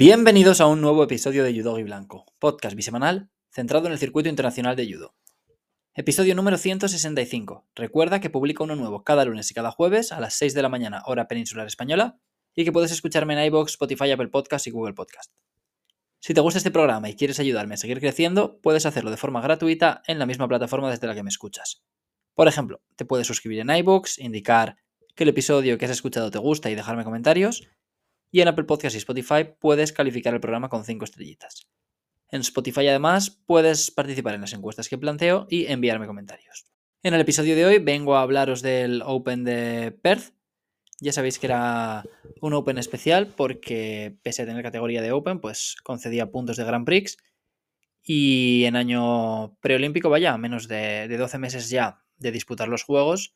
Bienvenidos a un nuevo episodio de Judo y Blanco, podcast bisemanal centrado en el circuito internacional de judo. Episodio número 165. Recuerda que publico uno nuevo cada lunes y cada jueves a las 6 de la mañana, hora peninsular española, y que puedes escucharme en iBox, Spotify, Apple Podcast y Google Podcast. Si te gusta este programa y quieres ayudarme a seguir creciendo, puedes hacerlo de forma gratuita en la misma plataforma desde la que me escuchas. Por ejemplo, te puedes suscribir en iBox, indicar que el episodio que has escuchado te gusta y dejarme comentarios, y en Apple Podcast y Spotify puedes calificar el programa con 5 estrellitas. En Spotify además puedes participar en las encuestas que planteo y enviarme comentarios. En el episodio de hoy vengo a hablaros del Open de Perth. Ya sabéis que era un Open especial porque pese a tener categoría de Open, pues concedía puntos de Grand Prix. Y en año preolímpico, vaya, menos de, de 12 meses ya de disputar los Juegos,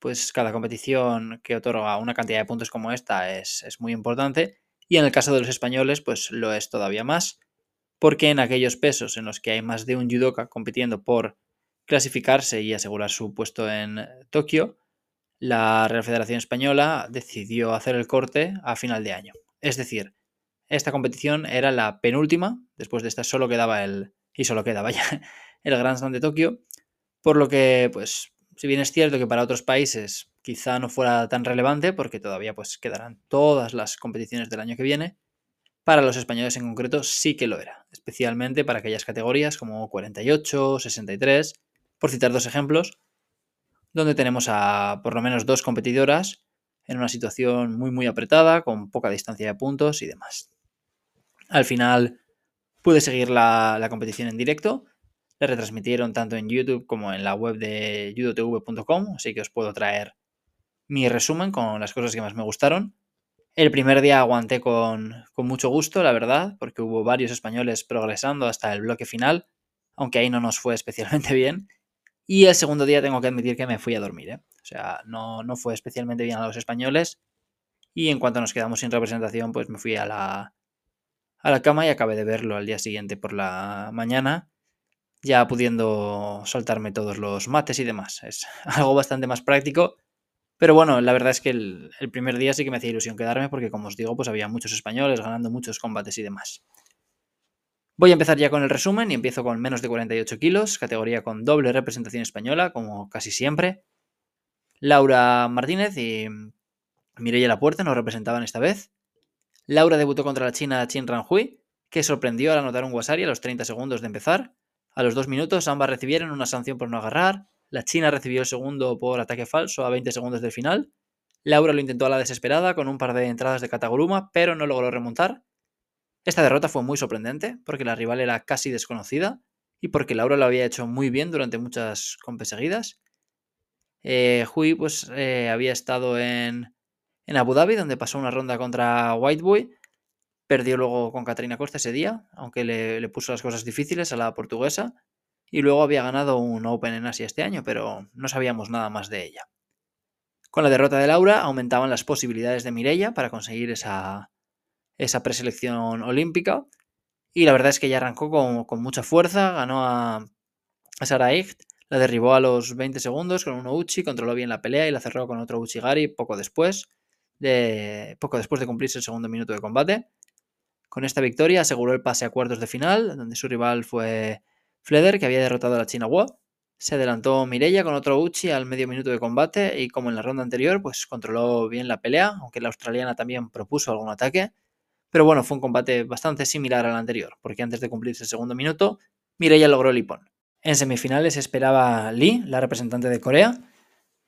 pues cada competición que otorga una cantidad de puntos como esta es, es, muy importante. Y en el caso de los españoles, pues lo es todavía más, porque en aquellos pesos en los que hay más de un judoka compitiendo por clasificarse y asegurar su puesto en Tokio, la Real Federación Española decidió hacer el corte a final de año. Es decir, esta competición era la penúltima, después de esta solo quedaba el, y solo quedaba ya, el Grand Slam de Tokio, por lo que, pues, si bien es cierto que para otros países quizá no fuera tan relevante, porque todavía pues quedarán todas las competiciones del año que viene, para los españoles en concreto sí que lo era, especialmente para aquellas categorías como 48, 63, por citar dos ejemplos, donde tenemos a por lo menos dos competidoras en una situación muy muy apretada, con poca distancia de puntos y demás. Al final pude seguir la, la competición en directo le retransmitieron tanto en YouTube como en la web de judotv.com, así que os puedo traer mi resumen con las cosas que más me gustaron. El primer día aguanté con, con, mucho gusto, la verdad, porque hubo varios españoles progresando hasta el bloque final, aunque ahí no nos fue especialmente bien. Y el segundo día tengo que admitir que me fui a dormir, ¿eh? o sea, no, no fue especialmente bien a los españoles. Y en cuanto nos quedamos sin representación, pues me fui a la, a la cama y acabé de verlo al día siguiente por la mañana ya pudiendo soltarme todos los mates y demás. Es algo bastante más práctico. Pero bueno, la verdad es que el, el, primer día sí que me hacía ilusión quedarme porque, como os digo, pues había muchos españoles ganando muchos combates y demás. Voy a empezar ya con el resumen y empiezo con menos de 48 kilos, categoría con doble representación española, como casi siempre. Laura Martínez y Mireia Lapuerta nos representaban esta vez. Laura debutó contra la china Chin Ranhui, que sorprendió al anotar un Wasari a los 30 segundos de empezar. A los dos minutos ambas recibieron una sanción por no agarrar. La China recibió el segundo por ataque falso a 20 segundos del final. Laura lo intentó a la desesperada con un par de entradas de Kataguruma, pero no logró remontar. Esta derrota fue muy sorprendente porque la rival era casi desconocida y porque Laura lo había hecho muy bien durante muchas compes seguidas. Eh, Hui pues, eh, había estado en, en Abu Dhabi, donde pasó una ronda contra Whiteboy Perdió luego con Catarina Costa ese día, aunque le, le, puso las cosas difíciles a la portuguesa. Y luego había ganado un Open en Asia este año, pero no sabíamos nada más de ella. Con la derrota de Laura aumentaban las posibilidades de Mireia para conseguir esa, esa preselección olímpica. Y la verdad es que ella arrancó con, con mucha fuerza, ganó a, a Sara Echt, la derribó a los 20 segundos con un Uchi, controló bien la pelea y la cerró con otro Uchigari poco después, de, poco después de cumplirse el segundo minuto de combate. Con esta victoria aseguró el pase a cuartos de final, donde su rival fue Fleder, que había derrotado a la China Hua. Se adelantó Mireia con otro Uchi al medio minuto de combate y como en la ronda anterior, pues controló bien la pelea, aunque la australiana también propuso algún ataque. Pero bueno, fue un combate bastante similar al anterior, porque antes de cumplirse el segundo minuto, Mireia logró el hipón. En semifinales esperaba Lee, la representante de Corea.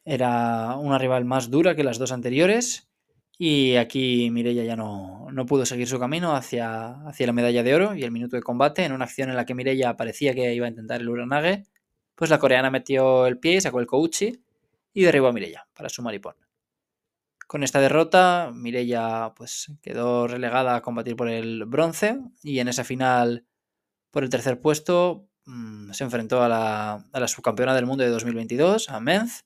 Era una rival más dura que las dos anteriores y aquí Mireia ya no, no, pudo seguir su camino hacia, hacia la medalla de oro y el minuto de combate. En una acción en la que Mireia parecía que iba a intentar el Uranage, pues la coreana metió el pie, sacó el Kouchi y derribó a Mireia para su maripón. Con esta derrota, Mireia pues, quedó relegada a combatir por el bronce y en esa final por el tercer puesto mmm, se enfrentó a la, a la subcampeona del mundo de 2022, a Menz,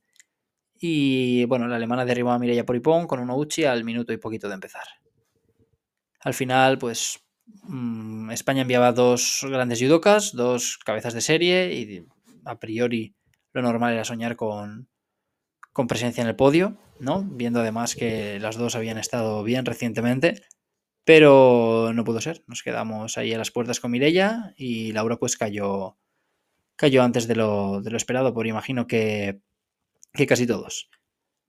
y bueno, la alemana derribó a Mireia Poripón con un Uchi al minuto y poquito de empezar. Al final, pues mmm, España enviaba dos grandes judokas, dos cabezas de serie y a priori lo normal era soñar con, con presencia en el podio, ¿no? Viendo además que las dos habían estado bien recientemente. Pero no pudo ser. Nos quedamos ahí a las puertas con Mirella y Laura pues cayó, cayó antes de lo, de lo esperado, por imagino que, que casi todos.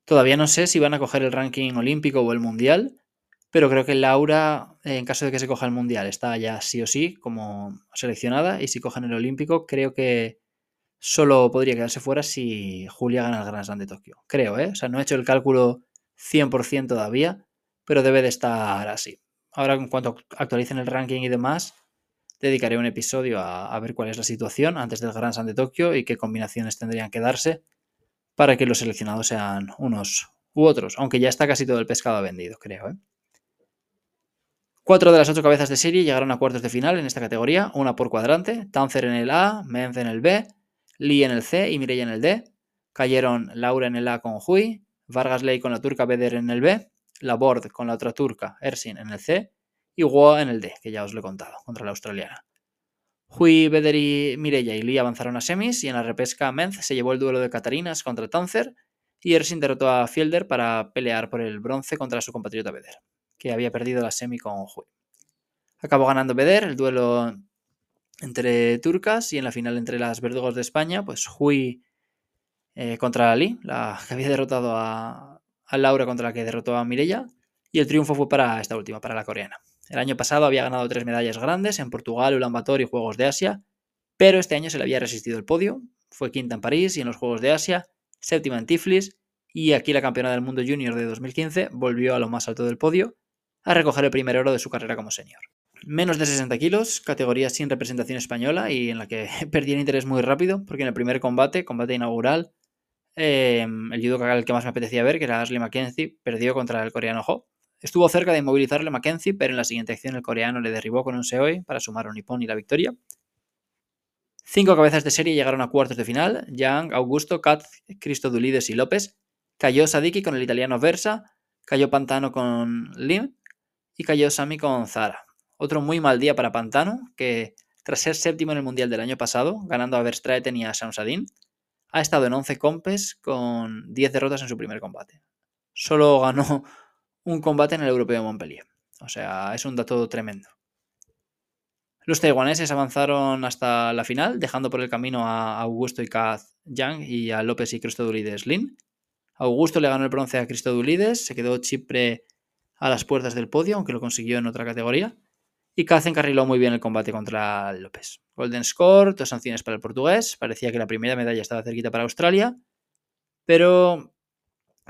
Todavía no sé si van a coger el ranking olímpico o el mundial, pero creo que Laura, en caso de que se coja el mundial, está ya sí o sí como seleccionada. Y si cogen el olímpico, creo que solo podría quedarse fuera si Julia gana el Grand Slam de Tokio. Creo, ¿eh? O sea, no he hecho el cálculo 100% todavía, pero debe de estar así. Ahora, en cuanto actualicen el ranking y demás, dedicaré un episodio a, ver cuál es la situación antes del Grand Slam de Tokio y qué combinaciones tendrían que darse para que los seleccionados sean unos u otros, aunque ya está casi todo el pescado vendido, creo. ¿eh? Cuatro de las ocho cabezas de serie llegaron a cuartos de final en esta categoría, una por cuadrante, Tanzer en el A, Menz en el B, Lee en el C y Mireia en el D. Cayeron Laura en el A con Hui, Vargas Ley con la turca Beder en el B, Laborde con la otra turca Ersin en el C y Guo en el D, que ya os lo he contado, contra la australiana. Hui, Beder y Mireia y Lee avanzaron a semis y en la repesca Menz se llevó el duelo de Catarinas contra Tanzer y Ersin derrotó a Fielder para pelear por el bronce contra su compatriota Beder que había perdido la semi con Hui. Acabó ganando Beder el duelo entre turcas y en la final entre las verdugos de España, pues Hui eh, contra Ali, la que había derrotado a, Laura contra la que derrotó a Mirella, y el triunfo fue para esta última, para la coreana. El año pasado había ganado tres medallas grandes en Portugal, Ulan Bator y Juegos de Asia, pero este año se le había resistido el podio. Fue quinta en París y en los Juegos de Asia, séptima en Tiflis, y aquí la campeona del mundo junior de 2015 volvió a lo más alto del podio a recoger el primer oro de su carrera como senior. Menos de 60 kilos, categoría sin representación española y en la que perdí el interés muy rápido, porque en el primer combate, combate inaugural, em, el judo el que más me apetecía ver, que era Ashley Mackenzie, perdió contra el coreano Ho. Estuvo cerca de inmovilizarle Mackenzie, pero en la siguiente acción el coreano le derribó con un Seoi para sumar un Nippon y la victoria. Cinco cabezas de serie llegaron a cuartos de final. Yang, Augusto, Kat, Cristo Dulides y López. Cayó Sadiki con el italiano Versa. Cayó Pantano con Lim y cayó Sami con Zara. Otro muy mal día para Pantano, que tras ser séptimo en el Mundial del año pasado, ganando a Verstraeten y a Samsadin, ha estado en 11 compes con 10 derrotas en su primer combate. Solo ganó un combate en el Europeo de Montpellier. O sea, es un dato tremendo. Los taiwaneses avanzaron hasta la final, dejando por el camino a Augusto y Kaz Yang y a López y Cristodulides Lin. Augusto le ganó el bronce a Cristodulides, se quedó Chipre a las puertas del podio, aunque lo consiguió en otra categoría. Y Kaz encarriló muy bien el combate contra López. Golden Score, dos sanciones para el portugués. Parecía que la primera medalla estaba cerquita para Australia, pero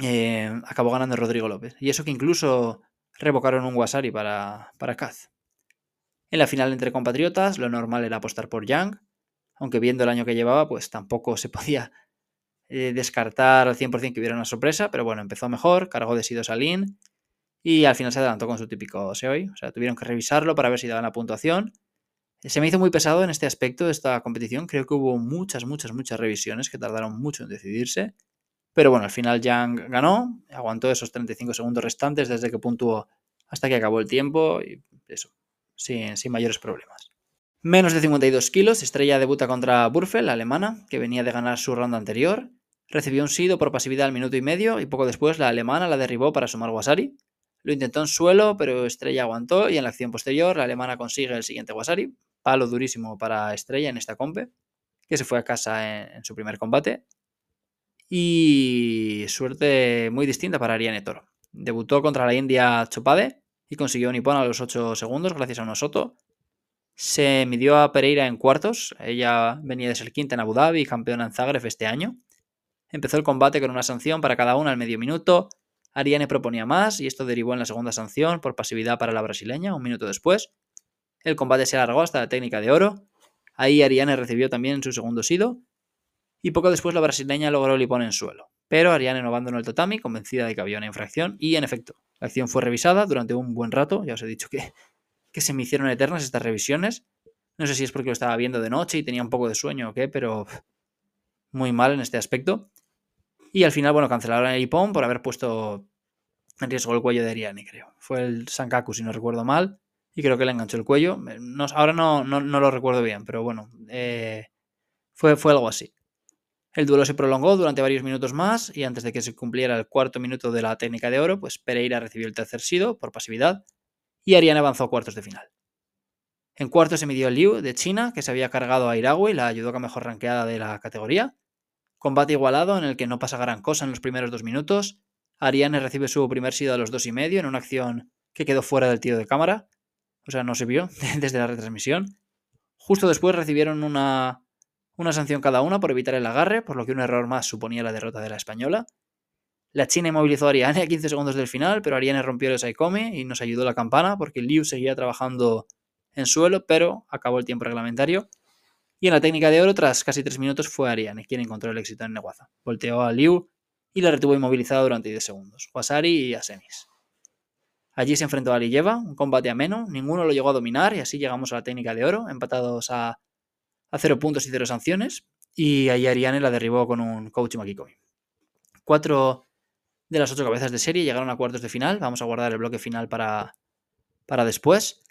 eh, acabó ganando Rodrigo López. Y eso que incluso revocaron un Wasari para, para Kaz. En la final entre compatriotas, lo normal era apostar por Yang, aunque viendo el año que llevaba, pues tampoco se podía eh, descartar al 100% que hubiera una sorpresa, pero bueno, empezó mejor, cargó de Sido Salín y al final se adelantó con su típico SEOI. O sea, tuvieron que revisarlo para ver si daban la puntuación. Se me hizo muy pesado en este aspecto de esta competición. Creo que hubo muchas, muchas, muchas revisiones que tardaron mucho en decidirse. Pero bueno, al final Yang ganó, aguantó esos 35 segundos restantes desde que puntuó hasta que acabó el tiempo y eso, sin, sin mayores problemas. Menos de 52 kilos, Estrella debuta contra Burfel, la alemana, que venía de ganar su ronda anterior. Recibió un sido por pasividad al minuto y medio y poco después la alemana la derribó para sumar Wasari. Lo intentó en suelo, pero Estrella aguantó y en la acción posterior la alemana consigue el siguiente Wasari. Palo durísimo para Estrella en esta compe, que se fue a casa en, su primer combate. Y suerte muy distinta para Ariane Toro. Debutó contra la India Chopade y consiguió un Nippon a los 8 segundos gracias a un Osoto. Se midió a Pereira en cuartos. Ella venía de ser quinta en Abu Dhabi campeona en Zagreb este año. Empezó el combate con una sanción para cada una al medio minuto Ariane proponía más y esto derivó en la segunda sanción por pasividad para la brasileña un minuto después. El combate se alargó hasta la técnica de oro. Ahí Ariane recibió también su segundo sido. Y poco después la brasileña logró el en suelo. Pero Ariane no abandonó el tatami, convencida de que había una infracción. Y en efecto, la acción fue revisada durante un buen rato. Ya os he dicho que, que se me hicieron eternas estas revisiones. No sé si es porque lo estaba viendo de noche y tenía un poco de sueño o qué, pero muy mal en este aspecto. Y al final, bueno, cancelaron el Ipon por haber puesto en riesgo el cuello de Ariane, creo. Fue el Sankaku, si no recuerdo mal, y creo que le enganchó el cuello. ahora no, no, lo recuerdo bien, pero bueno, eh, fue, fue algo así. El duelo se prolongó durante varios minutos más y antes de que se cumpliera el cuarto minuto de la técnica de oro, pues Pereira recibió el tercer sido por pasividad y Ariane avanzó a cuartos de final. En cuartos se midió Liu de China, que se había cargado a Irawi, la judoka mejor ranqueada de la categoría. Combate igualado en el que no pasa gran cosa en los primeros dos minutos. Ariane recibe su primer sido a los dos y medio en una acción que quedó fuera del tiro de cámara. O sea, no se vio desde la retransmisión. Justo después recibieron una, una sanción cada una por evitar el agarre, por lo que un error más suponía la derrota de la española. La China inmovilizó a Ariane a 15 segundos del final, pero Ariane rompió el Saikome y nos ayudó la campana porque Liu seguía trabajando en suelo, pero acabó el tiempo reglamentario. Y en la técnica de oro, tras casi tres minutos, fue Ariane quien encontró el éxito en Neguaza. Volteó a Liu y la retuvo inmovilizada durante 10 segundos. Wasari y Asenis. Allí se enfrentó a Liyeva, un combate ameno, ninguno lo llegó a dominar y así llegamos a la técnica de oro, empatados a, a cero puntos y cero sanciones. Y ahí Ariane la derribó con un coach Makikomi. Cuatro de las ocho cabezas de serie llegaron a cuartos de final. Vamos a guardar el bloque final para, para después.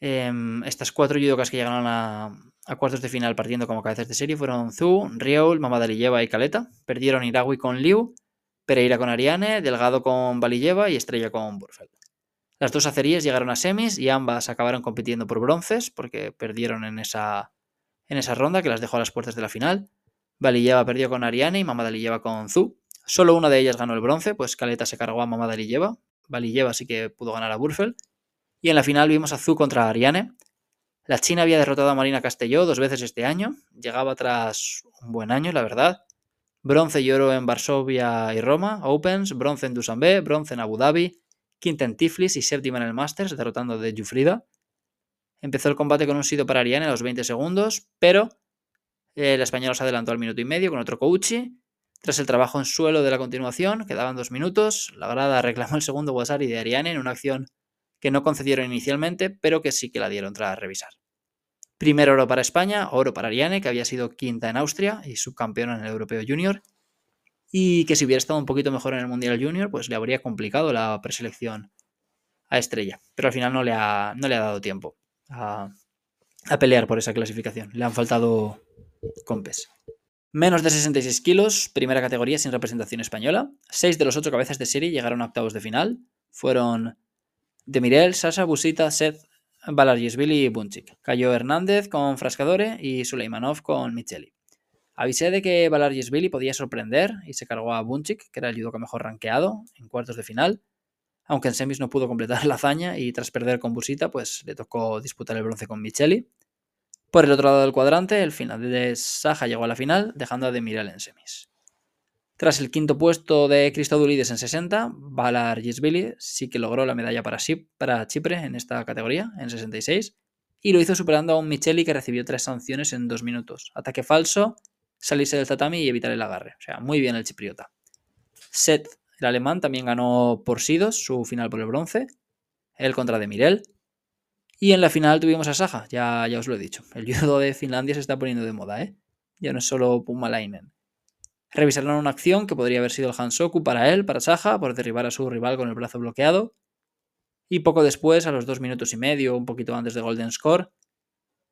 Em, estas cuatro judokas que llegaron a, cuartos de final partiendo como cabezas de serie fueron Zhu, Rieul, Mamadaliyeva y Caleta. Perdieron Iragui con Liu, Pereira con Ariane, Delgado con Valilleva y Estrella con Burfeld. Las dos acerías llegaron a semis y ambas acabaron compitiendo por bronces porque perdieron en esa, en esa ronda que las dejó a las puertas de la final. Valilleva perdió con Ariane y Mamadaliyeva con Zhu. Solo una de ellas ganó el bronce, pues Caleta se cargó a Mamadaliyeva. Valilleva sí que pudo ganar a Burfeld. Y en la final vimos a Zhu contra Ariane. La China había derrotado a Marina Castelló dos veces este año. Llegaba tras un buen año, la verdad. Bronce y oro en Varsovia y Roma, Opens, bronce en Dushanbe, bronce en Abu Dhabi, quinta en Tiflis y séptima en el Masters, derrotando de Jufrida. Empezó el combate con un sido para Ariane a los 20 segundos, pero el español se adelantó al minuto y medio con otro Kouchi. Tras el trabajo en suelo de la continuación, quedaban dos minutos, la grada reclamó el segundo Wasari de Ariane en una acción que no concedieron inicialmente, pero que sí que la dieron tras revisar. Primer oro para España, oro para Ariane, que había sido quinta en Austria y subcampeona en el Europeo Junior, y que si hubiera estado un poquito mejor en el Mundial Junior, pues le habría complicado la preselección a Estrella, pero al final no le ha, no le ha dado tiempo a, a pelear por esa clasificación, le han faltado compes. Menos de 66 kilos, primera categoría sin representación española. Seis de los ocho cabezas de serie llegaron a octavos de final. Fueron Demirel, Sasha, Busita, Seth, Balarjisvili y Bunchik. Cayó Hernández con Frascadore y Suleimanov con Micheli. Avisé de que Balarjisvili podía sorprender y se cargó a Bunchik, que era el judoka mejor rankeado, en cuartos de final. Aunque en semis no pudo completar la hazaña y tras perder con Busita, pues le tocó disputar el bronce con Micheli. Por el otro lado del cuadrante, el final de Saja llegó a la final, dejando a Demirel en semis. Tras el quinto puesto de Christodoulides en 60, Valar Gisbili sí que logró la medalla para, Chipre en esta categoría, en 66, y lo hizo superando a un Micheli que recibió tres sanciones en dos minutos. Ataque falso, salirse del tatami y evitar el agarre. O sea, muy bien el chipriota. Seth, el alemán, también ganó por Sidos su final por el bronce. Él contra Demirel. Y en la final tuvimos a Saja, ya, ya os lo he dicho. El judo de Finlandia se está poniendo de moda, ¿eh? Ya no es solo Pumalainen. Revisaron una acción que podría haber sido el Hansoku para él, para Saja, por derribar a su rival con el brazo bloqueado. Y poco después, a los dos minutos y medio, un poquito antes de Golden Score,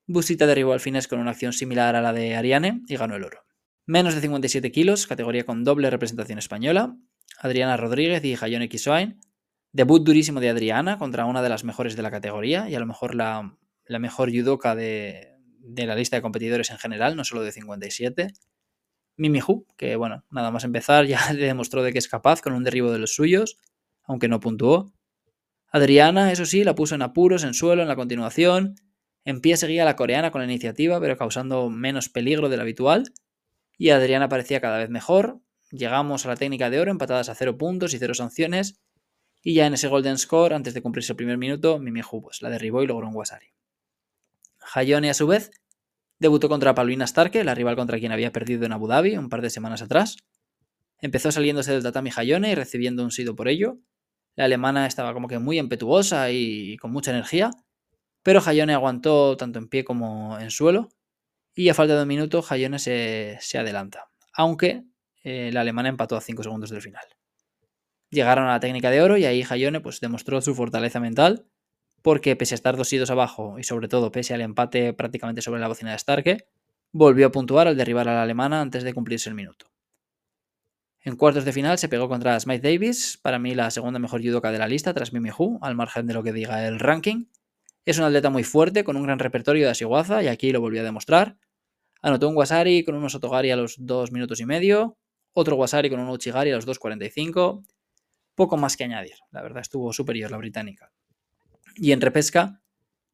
Busita derribó al finés con una acción similar a la de Ariane y ganó el oro. Menos de 57 kilos, categoría con doble representación española. Adriana Rodríguez y Hayone Kisoain. Debut durísimo de Adriana contra una de las mejores de la categoría y a lo mejor la, mejor judoka de la lista de competidores en general, no solo de 57. Mimi Hu, que bueno, nada más empezar ya le demostró de que es capaz con un derribo de los suyos, aunque no puntuó. Adriana, eso sí, la puso en apuros, en suelo, en la continuación. En pie seguía la coreana con la iniciativa, pero causando menos peligro del habitual. Y Adriana parecía cada vez mejor. Llegamos a la técnica de oro, empatadas a cero puntos y cero sanciones. Y ya en ese golden score, antes de cumplirse el primer minuto, Mimi Hu pues, la derribó y logró un Wasari. Hayone, a su vez, Debutó contra Paulina Starke, la rival contra quien había perdido en Abu Dhabi un par de semanas atrás. Empezó saliéndose del tatami Hayone y recibiendo un sido por ello. La alemana estaba como que muy impetuosa y con mucha energía, pero Hayone aguantó tanto en pie como en suelo y a falta de un minuto Hayone se, adelanta, aunque eh, la alemana empató a 5 segundos del final. Llegaron a la técnica de oro y ahí Hayone pues, demostró su fortaleza mental porque pese a estar dos idos abajo y sobre todo pese al empate prácticamente sobre la bocina de Starke, volvió a puntuar al derribar a la alemana antes de cumplirse el minuto. En cuartos de final se pegó contra Smith Davis, para mí la segunda mejor judoka de la lista tras Mimi Hu, al margen de lo que diga el ranking. Es un atleta muy fuerte, con un gran repertorio de asiguaza, y aquí lo volvió a demostrar. Anotó un Wasari con unos Otogari a los 2 minutos y medio, otro Wasari con un Uchigari a los 2.45. Poco más que añadir, la verdad estuvo superior la británica. Y en repesca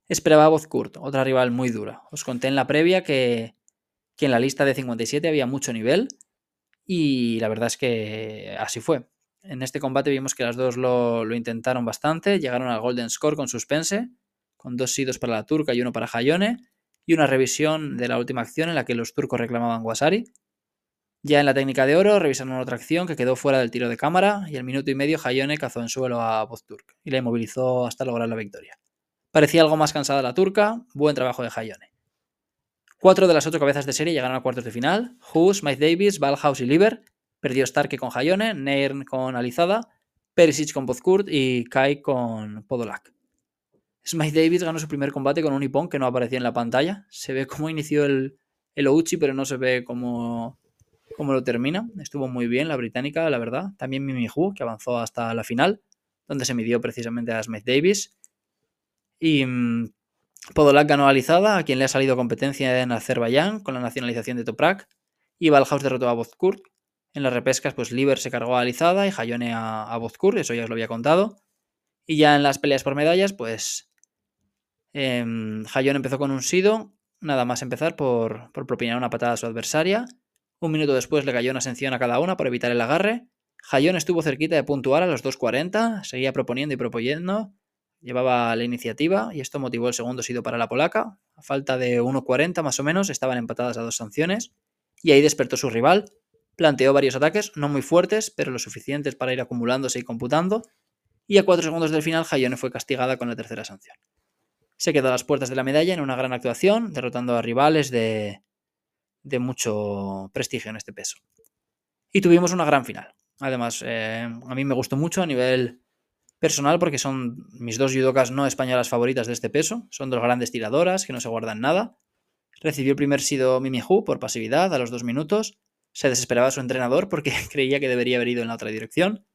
esperaba a Bozkurt, otra rival muy dura. Os conté en la previa que, en la lista de 57 había mucho nivel y la verdad es que así fue. En este combate vimos que las dos lo, lo intentaron bastante, llegaron al Golden Score con suspense, con dos sidos para la turca y uno para Hayone, y una revisión de la última acción en la que los turcos reclamaban Wasari. Ya en la técnica de oro revisaron otra acción que quedó fuera del tiro de cámara y al minuto y medio Hayone cazó en suelo a Bozturk y la inmovilizó hasta lograr la victoria. Parecía algo más cansada la turca, buen trabajo de Hayone. Cuatro de las ocho cabezas de serie llegaron a cuartos de final. Hughes, Mike Davis, Valhaus y Liver. Perdió Starke con Hayone, Nairn con Alizada, Perisic con Bozkurt y Kai con Podolak. Smith Davis ganó su primer combate con un Ippon que no aparecía en la pantalla. Se ve cómo inició el, el Ouchi, pero no se ve cómo, cómo, lo termina. Estuvo muy bien la británica, la verdad. También Mimi Hu, que avanzó hasta la final, donde se midió precisamente a Smith Davis. Y mmm, Podolak ganó a Alizada, a quien le ha salido competencia en Azerbaiyán con la nacionalización de Toprak. Y Valhaus derrotó a Bozkurt. En las repescas, pues Liber se cargó a Alizada y Hayone a, a Bozkurt, eso ya os lo había contado. Y ya en las peleas por medallas, pues eh, empezó con un Sido, nada más empezar por, por, propinar una patada a su adversaria. Un minuto después le cayó una sanción a cada una por evitar el agarre. Hayón estuvo cerquita de puntuar a los 2.40, seguía proponiendo y proponiendo, llevaba la iniciativa y esto motivó el segundo Sido para la polaca. A falta de 1.40 más o menos, estaban empatadas a dos sanciones y ahí despertó su rival. Planteó varios ataques, no muy fuertes, pero lo suficientes para ir acumulándose y computando. Y a cuatro segundos del final, Hayone fue castigada con la tercera sanción se quedó a las puertas de la medalla en una gran actuación, derrotando a rivales de, de mucho prestigio en este peso. Y tuvimos una gran final. Además, eh, a mí me gustó mucho a nivel personal porque son mis dos judokas no españolas favoritas de este peso. Son dos grandes tiradoras que no se guardan nada. Recibió el primer sido Mimi Hu por pasividad a los dos minutos. Se desesperaba su entrenador porque creía que debería haber ido en la otra dirección.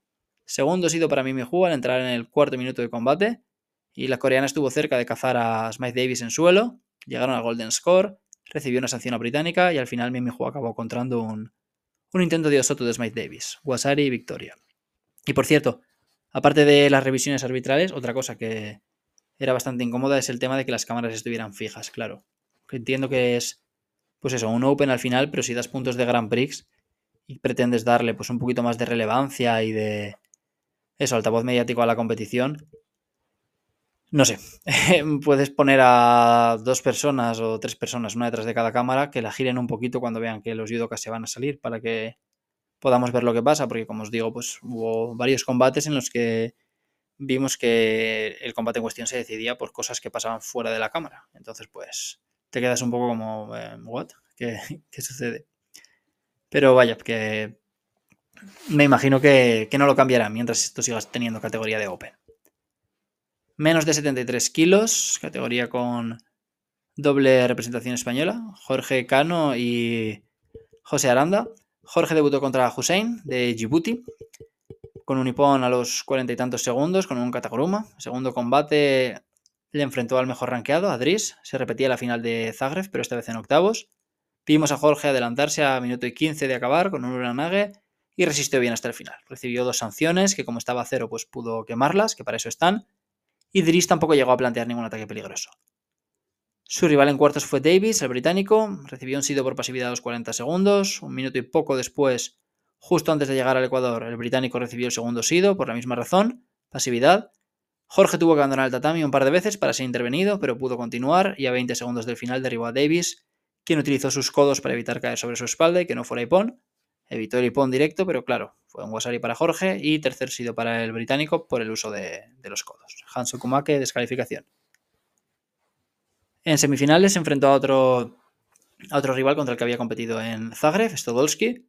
Segundo sido para Mimi Hu al entrar en el cuarto minuto de combate y la coreana estuvo cerca de cazar a Smith Davis en suelo, llegaron al Golden Score, recibió una sanción a británica y al final Mimi Hu acabó encontrando un, un intento de Osoto de Smith Davis, Wasari y victoria. Y por cierto, aparte de las revisiones arbitrales, otra cosa que era bastante incómoda es el tema de que las cámaras estuvieran fijas, claro. Entiendo que es, pues eso, un Open al final, pero si das puntos de Grand Prix y pretendes darle pues un poquito más de relevancia y de eso, altavoz mediático a la competición, no sé, puedes poner a dos personas o tres personas, una detrás de cada cámara, que la giren un poquito cuando vean que los judokas se van a salir para que podamos ver lo que pasa, porque como os digo, pues hubo varios combates en los que vimos que el combate en cuestión se decidía por cosas que pasaban fuera de la cámara. Entonces, pues te quedas un poco como, eh, ¿what? ¿Qué, ¿Qué, sucede? Pero vaya, que me imagino que, que no lo cambiará mientras esto sigas teniendo categoría de Open menos de 73 kilos, categoría con doble representación española, Jorge Cano y José Aranda. Jorge debutó contra Hussein de Djibouti con un hipón a los cuarenta y tantos segundos con un Kataguruma. Segundo combate le enfrentó al mejor rankeado, Adris. Se repetía la final de Zagreb, pero esta vez en octavos. Vimos a Jorge adelantarse a minuto y 15 de acabar con un Uranage y resistió bien hasta el final. Recibió dos sanciones que como estaba a cero pues pudo quemarlas, que para eso están y Driss tampoco llegó a plantear ningún ataque peligroso. Su rival en cuartos fue Davis, el británico, recibió un sido por pasividad a los 40 segundos, un minuto y poco después, justo antes de llegar al Ecuador, el británico recibió el segundo sido por la misma razón, pasividad. Jorge tuvo que abandonar el tatami un par de veces para ser intervenido, pero pudo continuar y a 20 segundos del final derribó a Davis, quien utilizó sus codos para evitar caer sobre su espalda y que no fuera hipón. Evitó el hipón directo, pero claro, fue un wasari para Jorge y tercer sido para el británico por el uso de, los codos. Hanso Kumake, descalificación. En semifinales se enfrentó a otro, a otro rival contra el que había competido en Zagreb, Stodolski.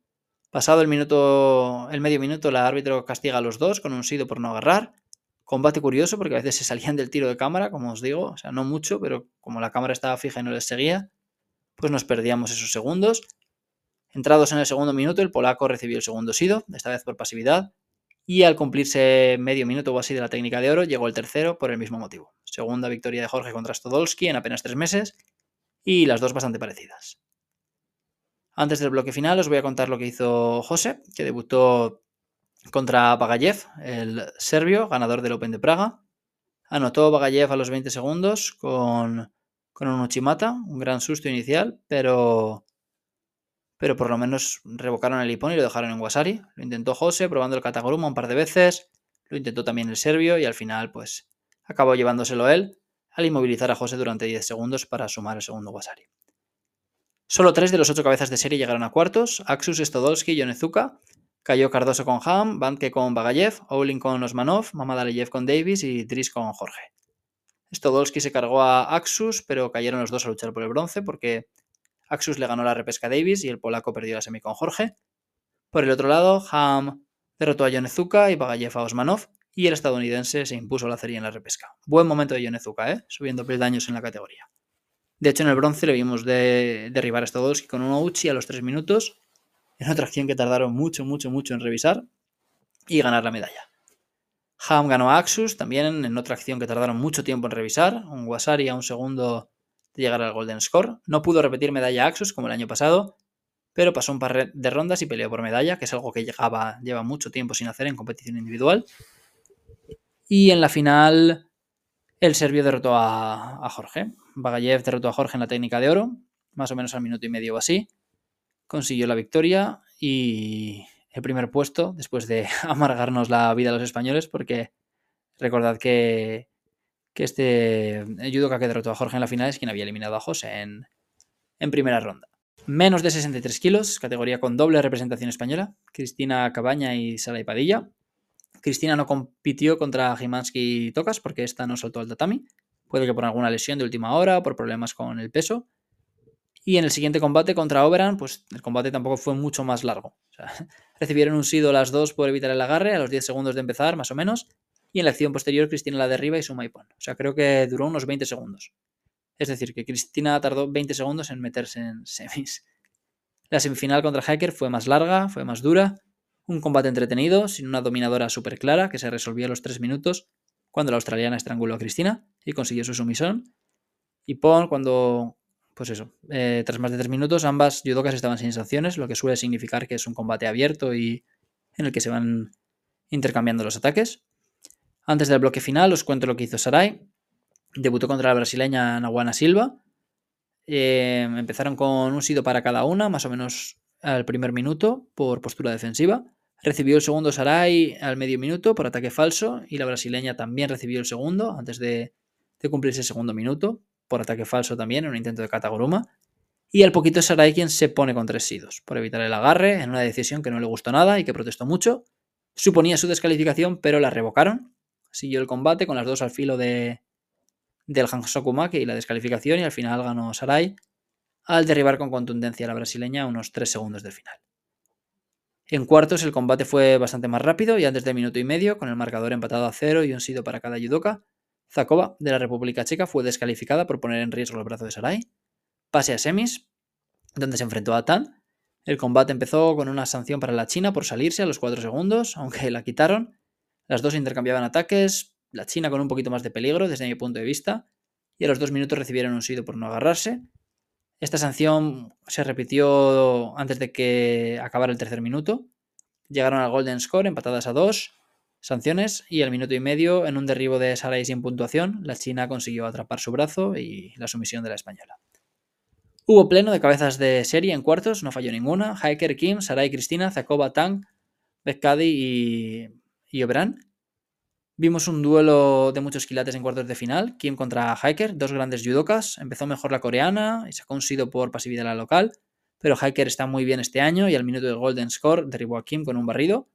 Pasado el minuto, el medio minuto, el árbitro castiga a los dos con un sido por no agarrar. Combate curioso porque a veces se salían del tiro de cámara, como os digo, o sea, no mucho, pero como la cámara estaba fija y no les seguía, pues nos perdíamos esos segundos. Entrados en el segundo minuto, el polaco recibió el segundo sido, esta vez por pasividad, y al cumplirse medio minuto o así de la técnica de oro, llegó el tercero por el mismo motivo. Segunda victoria de Jorge contra Stodolski en apenas tres meses, y las dos bastante parecidas. Antes del bloque final os voy a contar lo que hizo José, que debutó contra Bagayev, el serbio, ganador del Open de Praga. Anotó Bagayev a los 20 segundos con, un Uchimata, un gran susto inicial, pero pero por lo menos revocaron el Ipón y lo dejaron en Wasari. Lo intentó José probando el Kataguruma un par de veces, lo intentó también el serbio y al final pues acabó llevándoselo él al inmovilizar a José durante 10 segundos para sumar el segundo Wasari. Solo tres de los ocho cabezas de serie llegaron a cuartos, Axus, Stodolski y Yonezuka. Cayó Cardoso con Ham, Banke con Bagayev, Owling con Osmanov, Mamadaleyev con Davis y Dris con Jorge. Stodolski se cargó a Axus, pero cayeron los dos a luchar por el bronce porque Axus le ganó la repesca a Davis y el polaco perdió la semi con Jorge. Por el otro lado, Ham derrotó a Yonezuka y Bagayev a Osmanov y el estadounidense se impuso la serie en la repesca. Buen momento de Yonezuka, ¿eh? subiendo peldaños en la categoría. De hecho, en el bronce le vimos de derribar a Stodolski con un Ouchi a los 3 minutos, en otra acción que tardaron mucho, mucho, mucho en revisar, y ganar la medalla. Ham ganó a Axus, también en otra acción que tardaron mucho tiempo en revisar, un Wasari a un segundo llegar al Golden Score. No pudo repetir medalla Axus como el año pasado, pero pasó un par de rondas y peleó por medalla, que es algo que llegaba, lleva mucho tiempo sin hacer en competición individual. Y en la final, el serbio derrotó a, Jorge. Bagayev derrotó a Jorge en la técnica de oro, más o menos al minuto y medio o así. Consiguió la victoria y el primer puesto, después de amargarnos la vida a los españoles, porque recordad que que este judoka que derrotó a Jorge en la final es quien había eliminado a José en, en primera ronda. Menos de 63 kilos, categoría con doble representación española, Cristina Cabaña y Sara Padilla. Cristina no compitió contra Jimansky y Tocas porque esta no soltó el tatami. Puede que por alguna lesión de última hora, por problemas con el peso. Y en el siguiente combate contra Oberan, pues el combate tampoco fue mucho más largo. recibieron un sido las dos por evitar el agarre a los 10 segundos de empezar, más o menos y en la acción posterior Cristina la derriba y suma y pone. O sea, creo que duró unos 20 segundos. Es decir, que Cristina tardó 20 segundos en meterse en semis. La semifinal contra Hacker fue más larga, fue más dura, un combate entretenido, sin una dominadora súper clara que se resolvió a los 3 minutos cuando la australiana estranguló a Cristina y consiguió su sumisión. Y Pon cuando, pues eso, eh, tras más de 3 minutos ambas judocas estaban sin sanciones, lo que suele significar que es un combate abierto y en el que se van intercambiando los ataques. Antes del bloque final os cuento lo que hizo Sarai. Debutó contra la brasileña Nahuana Silva. Eh, empezaron con un sido para cada una, más o menos al primer minuto, por postura defensiva. Recibió el segundo Sarai al medio minuto por ataque falso y la brasileña también recibió el segundo antes de, cumplirse el segundo minuto por ataque falso también en un intento de Kataguruma. Y al poquito Sarai quien se pone con tres sidos por evitar el agarre en una decisión que no le gustó nada y que protestó mucho. Suponía su descalificación, pero la revocaron siguió el combate con las dos al filo de, del Hansokumaki y la descalificación y al final ganó Sarai al derribar con contundencia a la brasileña unos 3 segundos del final. En cuartos el combate fue bastante más rápido y antes de minuto y medio, con el marcador empatado a cero y un sido para cada judoka, Zakova de la República Checa fue descalificada por poner en riesgo el brazo de Sarai. Pase a semis, donde se enfrentó a Tan. El combate empezó con una sanción para la China por salirse a los 4 segundos, aunque la quitaron, las dos intercambiaban ataques, la China con un poquito más de peligro desde mi punto de vista, y a los dos minutos recibieron un sido por no agarrarse. Esta sanción se repitió antes de que acabara el tercer minuto. Llegaron al Golden Score empatadas a dos sanciones y al minuto y medio, en un derribo de Sarai sin puntuación, la China consiguió atrapar su brazo y la sumisión de la española. Hubo pleno de cabezas de serie en cuartos, no falló ninguna. Hiker, Kim, Sarai, Cristina, Zakova, Tang, Bekkadi y y. Vimos un duelo de muchos quilates en cuartos de final, Kim contra Hiker, dos grandes judokas. Empezó mejor la coreana y sacó un sido por pasividad la local, pero Hiker está muy bien este año y al minuto del Golden Score derribó a Kim con un barrido.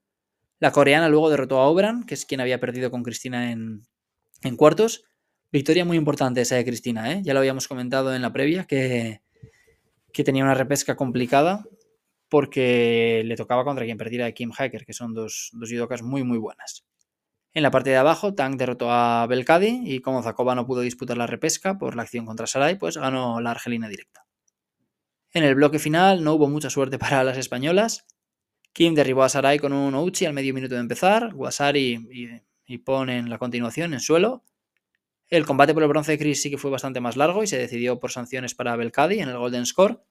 La coreana luego derrotó a Obran, que es quien había perdido con Cristina en, cuartos. Victoria muy importante esa de Cristina, ¿eh? ya lo habíamos comentado en la previa, que, que tenía una repesca complicada porque le tocaba contra quien perdiera de Kim Hacker, que son dos, dos muy muy buenas. En la parte de abajo, Tang derrotó a Belkadi y como Zakova no pudo disputar la repesca por la acción contra Sarai, pues ganó la argelina directa. En el bloque final no hubo mucha suerte para las españolas. Kim derribó a Sarai con un Ouchi al medio minuto de empezar. Guasari y, y ponen la continuación en suelo. El combate por el bronce de Chris sí que fue bastante más largo y se decidió por sanciones para Belkadi en el Golden Score.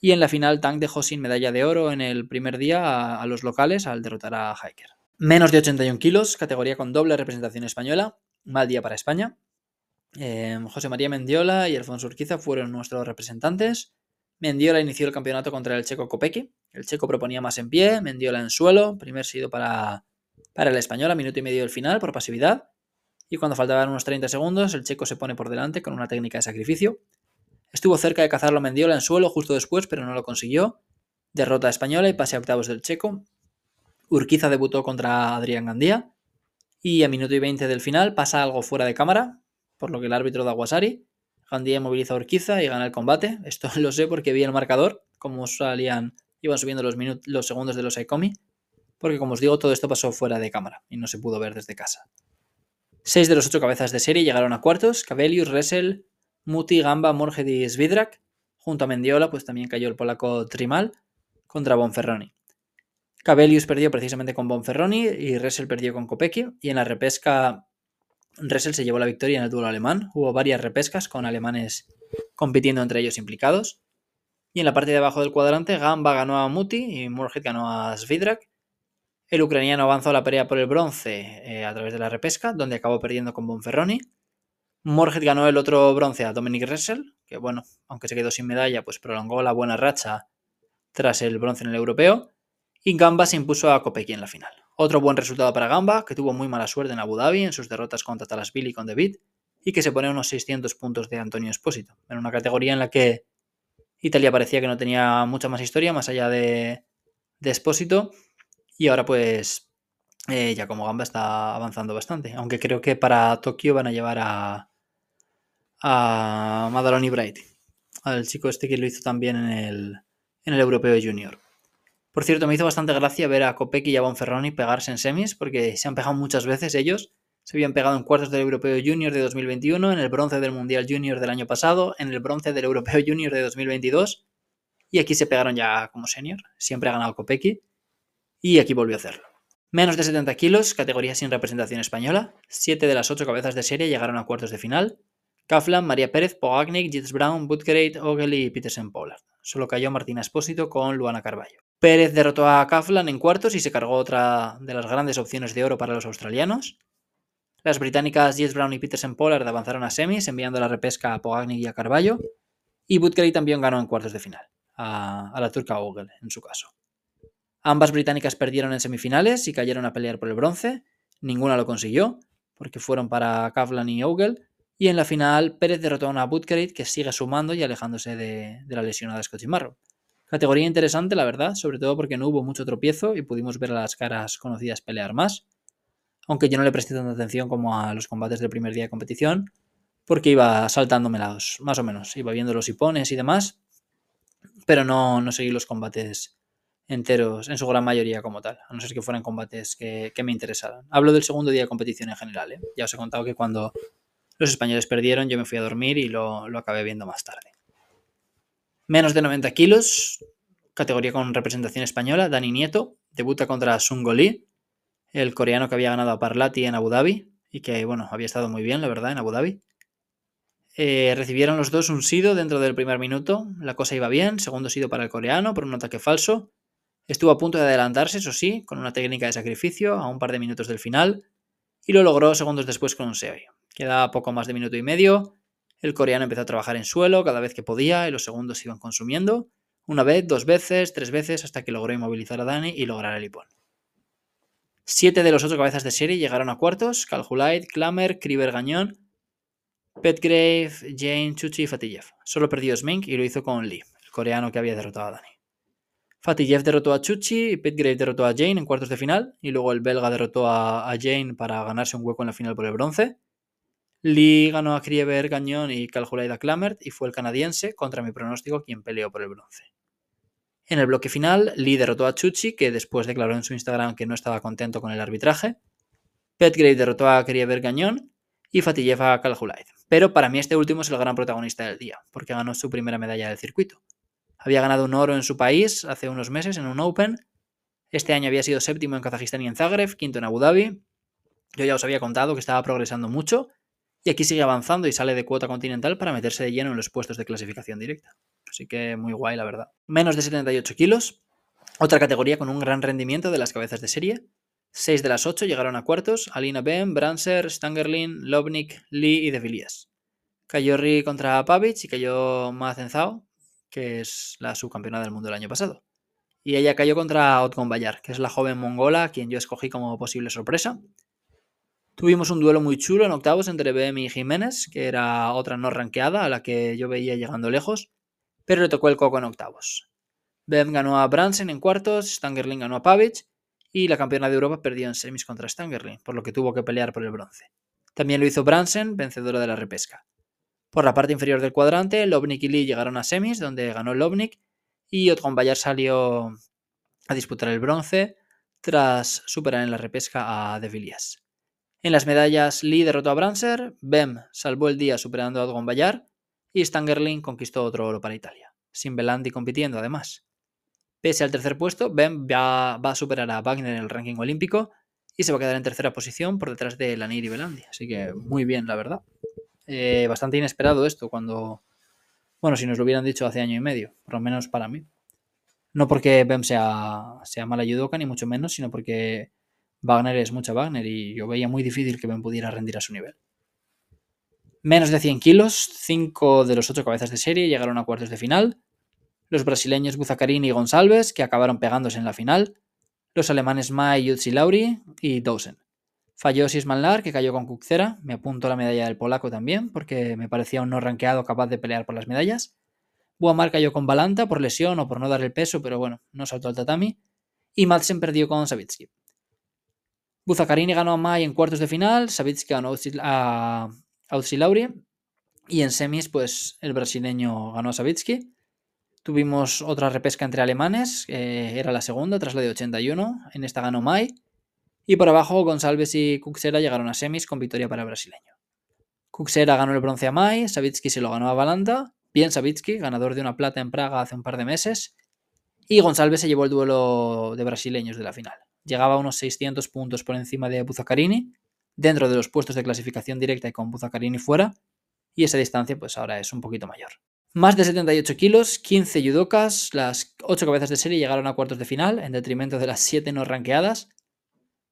Y en la final, Tank dejó sin medalla de oro en el primer día a, los locales al derrotar a Hiker. Menos de 81 kilos, categoría con doble representación española. Mal día para España. Eh, José María Mendiola y Alfonso Urquiza fueron nuestros representantes. Mendiola inició el campeonato contra el checo Kopecky. El checo proponía más en pie, Mendiola en suelo. Primer sido para, para el español a minuto y medio del final por pasividad. Y cuando faltaban unos 30 segundos, el checo se pone por delante con una técnica de sacrificio. Estuvo cerca de cazarlo Mendiola en suelo justo después, pero no lo consiguió. Derrota española y pase a octavos del checo. Urquiza debutó contra Adrián Gandía. Y a minuto y 20 del final pasa algo fuera de cámara, por lo que el árbitro da Guasari. Gandía moviliza a Urquiza y gana el combate. Esto lo sé porque vi el marcador, como salían, iban subiendo los, los segundos de los Aikomi. Porque como os digo, todo esto pasó fuera de cámara y no se pudo ver desde casa. Seis de los ocho cabezas de serie llegaron a cuartos. Cabelius, Ressel, Muti, Gamba, Morged y Svidrak. Junto a Mendiola, pues también cayó el polaco Trimal contra Bonferroni. Cabelius perdió precisamente con Bonferroni y Ressel perdió con Kopecky. Y en la repesca, Ressel se llevó la victoria en el duelo alemán. Hubo varias repescas con alemanes compitiendo entre ellos implicados. Y en la parte de abajo del cuadrante, Gamba ganó a Muti y Morged ganó a Svidrak. El ucraniano avanzó a la pelea por el bronce eh, a través de la repesca, donde acabó perdiendo con Bonferroni. Morget ganó el otro bronce a Dominic Ressel, que bueno, aunque se quedó sin medalla, pues prolongó la buena racha tras el bronce en el europeo. Y Gamba se impuso a Kopecky en la final. Otro buen resultado para Gamba, que tuvo muy mala suerte en Abu Dhabi en sus derrotas contra Talasvili y con David, y que se pone unos 600 puntos de Antonio Espósito, en una categoría en la que Italia parecía que no tenía mucha más historia más allá de, de Espósito, y ahora pues eh, ya como Gamba está avanzando bastante, aunque creo que para Tokio van a llevar a, a Madaloni Bright, al chico este que lo hizo también en el, en el Europeo Junior. Por cierto, me hizo bastante gracia ver a Kopecky y a Bonferroni pegarse en semis, porque se han pegado muchas veces ellos. Se habían pegado en cuartos del Europeo Junior de 2021, en el bronce del Mundial Junior del año pasado, en el bronce del Europeo Junior de 2022, y aquí se pegaron ya como senior. Siempre ha ganado Kopecky, y aquí volvió a hacerlo. Menos de 70 kilos, categoría sin representación española. Siete de las ocho cabezas de serie llegaron a cuartos de final. Kaflan, María Pérez, Pogacnik, Jits Brown, Butkerate, Ogel y Petersen Pollard. Solo cayó Martina Espósito con Luana Carballo. Pérez derrotó a Kaflan en cuartos y se cargó otra de las grandes opciones de oro para los australianos. Las británicas Jits Brown y Petersen Pollard avanzaron a semis, enviando la repesca a Pogacnik y a Carballo. Y Butkerate también ganó en cuartos de final, a, la turca Ogel en su caso. Ambas británicas perdieron en semifinales y cayeron a pelear por el bronce. Ninguna lo consiguió, porque fueron para Kavlan y Ogle. Y en la final, Pérez derrotó a una Butkerit que sigue sumando y alejándose de, la lesionada Marro. Categoría interesante, la verdad, sobre todo porque no hubo mucho tropiezo y pudimos ver a las caras conocidas pelear más. Aunque yo no le presté tanta atención como a los combates del primer día de competición, porque iba saltándome lados, más o menos. Iba viendo los hipones y demás, pero no, no seguí los combates enteros, en su gran mayoría como tal, a no ser que fueran combates que, me interesaran. Hablo del segundo día de competición en general, ¿eh? ya os he contado que cuando los españoles perdieron, yo me fui a dormir y lo, acabé viendo más tarde. Menos de 90 kilos, categoría con representación española, Dani Nieto, debuta contra Sungoli, el coreano que había ganado a Parlati en Abu Dhabi y que, bueno, había estado muy bien, la verdad, en Abu Dhabi. Eh, recibieron los dos un sido dentro del primer minuto, la cosa iba bien, segundo sido para el coreano por un ataque falso. Estuvo a punto de adelantarse, eso sí, con una técnica de sacrificio a un par de minutos del final, y lo logró segundos después con un Seoi. Queda poco más de minuto y medio. El coreano empezó a trabajar en suelo cada vez que podía y los segundos se iban consumiendo. Una vez, dos veces, tres veces, hasta que logró inmovilizar a Dani y lograr el hipón. Siete de los ocho cabezas de serie llegaron a cuartos: Calhulite, Klammer, Kriver Gañón, Petgrave, Jane, Chuchi y Fatijev. Solo perdió Smink y lo hizo con Lee, el coreano que había derrotado a Dani. Fatijev derrotó a Chuchi y Petgrave derrotó a Jane en cuartos de final y luego el belga derrotó a, a Jane para ganarse un hueco en la final por el bronce. Lee ganó a Krieber, Gañón y Calhulaida Klamert y fue el canadiense, contra mi pronóstico, quien peleó por el bronce. En el bloque final, Lee derrotó a Chuchi, que después declaró en su Instagram que no estaba contento con el arbitraje. Petgrave derrotó a Krieber Gañón y Fatijev a Calhulaid. Pero para mí este último es el gran protagonista del día, porque ganó su primera medalla del circuito. Había ganado un oro en su país hace unos meses en un Open. Este año había sido séptimo en Kazajistán y en Zagreb, quinto en Abu Dhabi. Yo ya os había contado que estaba progresando mucho y aquí sigue avanzando y sale de cuota continental para meterse de lleno en los puestos de clasificación directa. Así que muy guay, la verdad. Menos de 78 kilos. Otra categoría con un gran rendimiento de las cabezas de serie. Seis de las ocho llegaron a cuartos. Alina Ben, Branser, Stangerlin, Lovnik, Lee y De. Cayó Ri contra Pavic y cayó Ma Zhao, que es la subcampeona del mundo del año pasado. Y ella cayó contra Otgon Bayar, que es la joven mongola, quien yo escogí como posible sorpresa. Tuvimos un duelo muy chulo en octavos entre BM y Jiménez, que era otra no ranqueada a la que yo veía llegando lejos, pero le tocó el coco en octavos. BM ganó a Bransen en cuartos, Stangerlin ganó a Pavic y la campeona de Europa perdió en semis contra Stangerlin, por lo que tuvo que pelear por el bronce. También lo hizo Bransen, vencedora de la repesca. Por la parte inferior del cuadrante, Lovnik y Lee llegaron a semis, donde ganó Lovnik, y Otgon Bayar salió a disputar el bronce tras superar en la repesca a De Villiers. En las medallas, Lee derrotó a Branser, Bem salvó el día superando a Otgon Bayar y Stangerlin conquistó otro oro para Italia, sin Belandi compitiendo además. Pese al tercer puesto, Bem va, va, a superar a Wagner en el ranking olímpico y se va a quedar en tercera posición por detrás de Lanir y Belandi. Así que muy bien, la verdad. Eh, bastante inesperado esto cuando, bueno, si nos lo hubieran dicho hace año y medio, por lo menos para mí. No porque Bem sea, sea mala judoka, ni mucho menos, sino porque Wagner es mucha Wagner y yo veía muy difícil que Bem pudiera rendir a su nivel. Menos de 100 kilos, 5 de los 8 cabezas de serie llegaron a cuartos de final. Los brasileños Buzacarini y González, que acabaron pegándose en la final. Los alemanes Mai, Jutsi Lauri y Dosen. Falló Sisman que cayó con Kuxera. Me apunto la medalla del polaco también, porque me parecía un no ranqueado capaz de pelear por las medallas. Buamar cayó con Balanta por lesión o por no dar el peso, pero bueno, no saltó al tatami. Y Madsen perdió con Savitsky. Buzacarini ganó a Mai en cuartos de final, Savitsky ganó a Auxilauri. Y en semis, pues el brasileño ganó a Savitsky. Tuvimos otra repesca entre alemanes, era la segunda tras la de 81. En esta ganó Mai. Y por abajo, González y Cuxera llegaron a semis con victoria para el brasileño. Cuxera ganó el bronce a Mai, Savitsky se lo ganó a Balanta, bien Savitsky, ganador de una plata en Praga hace un par de meses, y González se llevó el duelo de brasileños de la final. Llegaba a unos 600 puntos por encima de Buzacarini, dentro de los puestos de clasificación directa y con Buzacarini fuera, y esa distancia pues ahora es un poquito mayor. Más de 78 kilos, 15 yudokas, las 8 cabezas de serie llegaron a cuartos de final, en detrimento de las 7 no ranqueadas,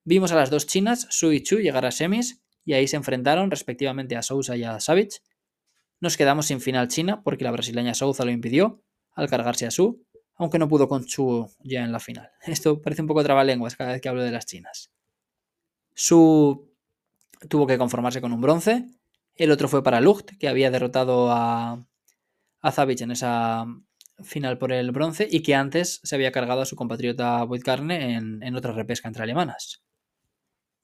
Vimos a las dos chinas, Su y Chu, llegar a semis y ahí se enfrentaron respectivamente a Sousa y a Savage. Nos quedamos sin final china porque la brasileña Souza lo impidió al cargarse a Su, aunque no pudo con Chu ya en la final. Esto parece un poco trabalenguas cada vez que hablo de las chinas. Su tuvo que conformarse con un bronce. El otro fue para Lucht, que había derrotado a, a en esa final por el bronce y que antes se había cargado a su compatriota Boydkarne en, en otra repesca entre alemanas.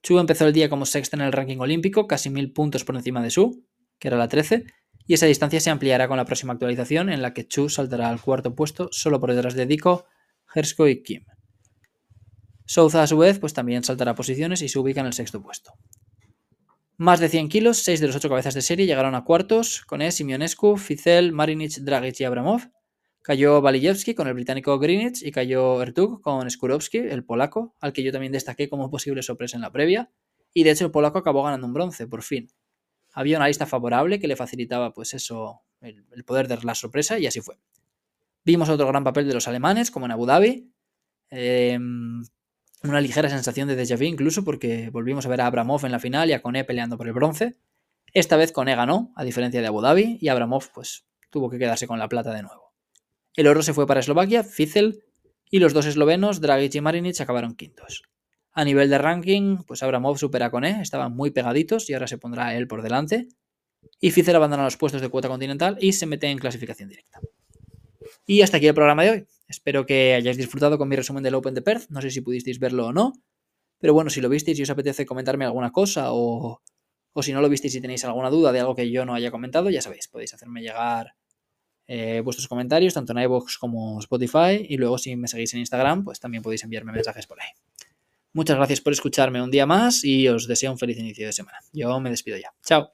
Chu empezó el día como sexta en el ranking olímpico, casi mil puntos por encima de Su, que era la 13, y esa distancia se ampliará con la próxima actualización en la que Chu saltará al cuarto puesto solo por detrás de Diko, Hersko y Kim. Souza a su vez pues también saltará posiciones y se ubica en el sexto puesto. Más de 100 kilos, 6 de los 8 cabezas de serie llegaron a cuartos, con E, Simionescu, Fizel, Marinic, Dragic y Abramov, Cayó Walijewski con el británico Greenwich y cayó Ertug con Skurowski, el polaco, al que yo también destaqué como posible sorpresa en la previa. Y de hecho el polaco acabó ganando un bronce, por fin. Había una lista favorable que le facilitaba, pues eso, el, poder de la sorpresa y así fue. Vimos otro gran papel de los alemanes, como en Abu Dhabi. Em, una ligera sensación de déjà vu incluso porque volvimos a ver a Abramov en la final y a Kone peleando por el bronce. Esta vez Kone ganó, a diferencia de Abu Dhabi, y Abramov pues tuvo que quedarse con la plata de nuevo. El oro se fue para Eslovaquia, Fizel y los dos eslovenos, Dragic y Marinic, acabaron quintos. A nivel de ranking, pues Abramov supera con E, estaban muy pegaditos y ahora se pondrá él por delante. Y Fizel abandona los puestos de cuota continental y se mete en clasificación directa. Y hasta aquí el programa de hoy. Espero que hayáis disfrutado con mi resumen del Open de Perth. No sé si pudisteis verlo o no. Pero bueno, si lo visteis y os apetece comentarme alguna cosa o, o si no lo visteis y tenéis alguna duda de algo que yo no haya comentado, ya sabéis, podéis hacerme llegar eh, vuestros comentarios, tanto en iVoox como Spotify. Y luego, si me seguís en Instagram, pues también podéis enviarme mensajes por ahí. Muchas gracias por escucharme un día más y os deseo un feliz inicio de semana. Yo me despido ya. Chao.